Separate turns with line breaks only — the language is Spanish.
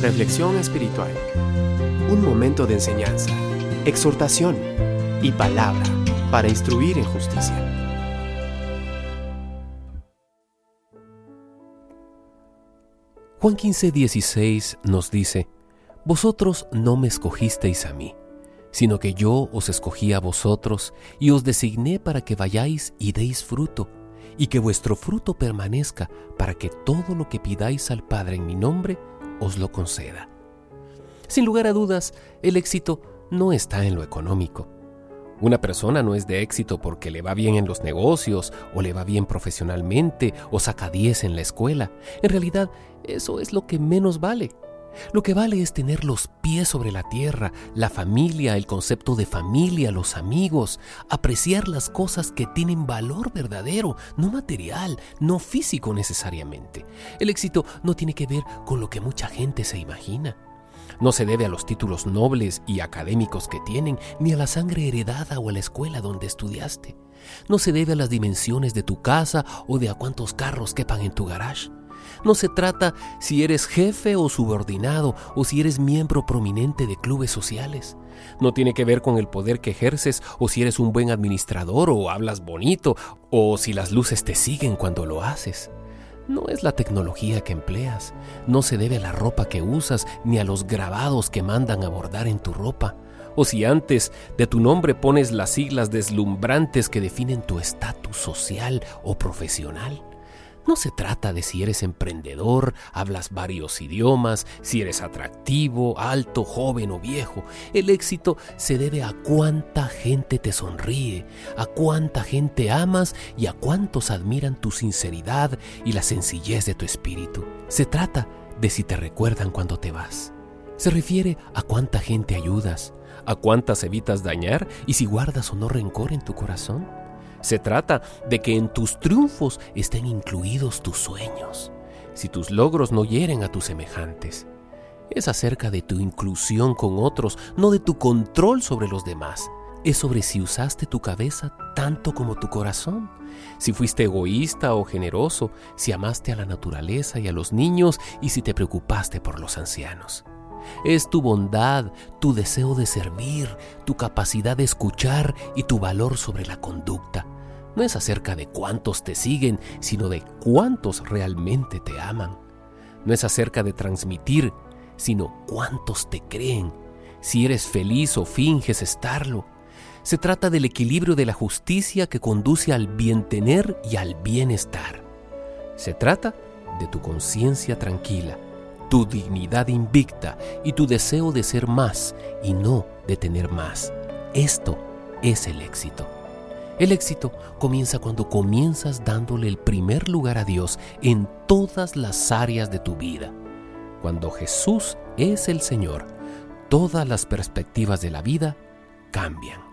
Reflexión espiritual. Un momento de enseñanza, exhortación y palabra para instruir en justicia.
Juan 15, 16 nos dice, Vosotros no me escogisteis a mí, sino que yo os escogí a vosotros y os designé para que vayáis y deis fruto y que vuestro fruto permanezca para que todo lo que pidáis al Padre en mi nombre os lo conceda. Sin lugar a dudas, el éxito no está en lo económico. Una persona no es de éxito porque le va bien en los negocios o le va bien profesionalmente o saca 10 en la escuela. En realidad, eso es lo que menos vale. Lo que vale es tener los pies sobre la tierra, la familia, el concepto de familia, los amigos, apreciar las cosas que tienen valor verdadero, no material, no físico necesariamente. El éxito no tiene que ver con lo que mucha gente se imagina. No se debe a los títulos nobles y académicos que tienen, ni a la sangre heredada o a la escuela donde estudiaste. No se debe a las dimensiones de tu casa o de a cuántos carros quepan en tu garage. No se trata si eres jefe o subordinado o si eres miembro prominente de clubes sociales. No tiene que ver con el poder que ejerces o si eres un buen administrador o hablas bonito o si las luces te siguen cuando lo haces. No es la tecnología que empleas, no se debe a la ropa que usas ni a los grabados que mandan a bordar en tu ropa, o si antes de tu nombre pones las siglas deslumbrantes que definen tu estatus social o profesional. No se trata de si eres emprendedor, hablas varios idiomas, si eres atractivo, alto, joven o viejo. El éxito se debe a cuánta gente te sonríe, a cuánta gente amas y a cuántos admiran tu sinceridad y la sencillez de tu espíritu. Se trata de si te recuerdan cuando te vas. Se refiere a cuánta gente ayudas, a cuántas evitas dañar y si guardas o no rencor en tu corazón. Se trata de que en tus triunfos estén incluidos tus sueños, si tus logros no hieren a tus semejantes. Es acerca de tu inclusión con otros, no de tu control sobre los demás. Es sobre si usaste tu cabeza tanto como tu corazón, si fuiste egoísta o generoso, si amaste a la naturaleza y a los niños y si te preocupaste por los ancianos. Es tu bondad, tu deseo de servir, tu capacidad de escuchar y tu valor sobre la conducta. No es acerca de cuántos te siguen, sino de cuántos realmente te aman. No es acerca de transmitir, sino cuántos te creen, si eres feliz o finges estarlo. Se trata del equilibrio de la justicia que conduce al bien tener y al bienestar. Se trata de tu conciencia tranquila tu dignidad invicta y tu deseo de ser más y no de tener más. Esto es el éxito. El éxito comienza cuando comienzas dándole el primer lugar a Dios en todas las áreas de tu vida. Cuando Jesús es el Señor, todas las perspectivas de la vida cambian.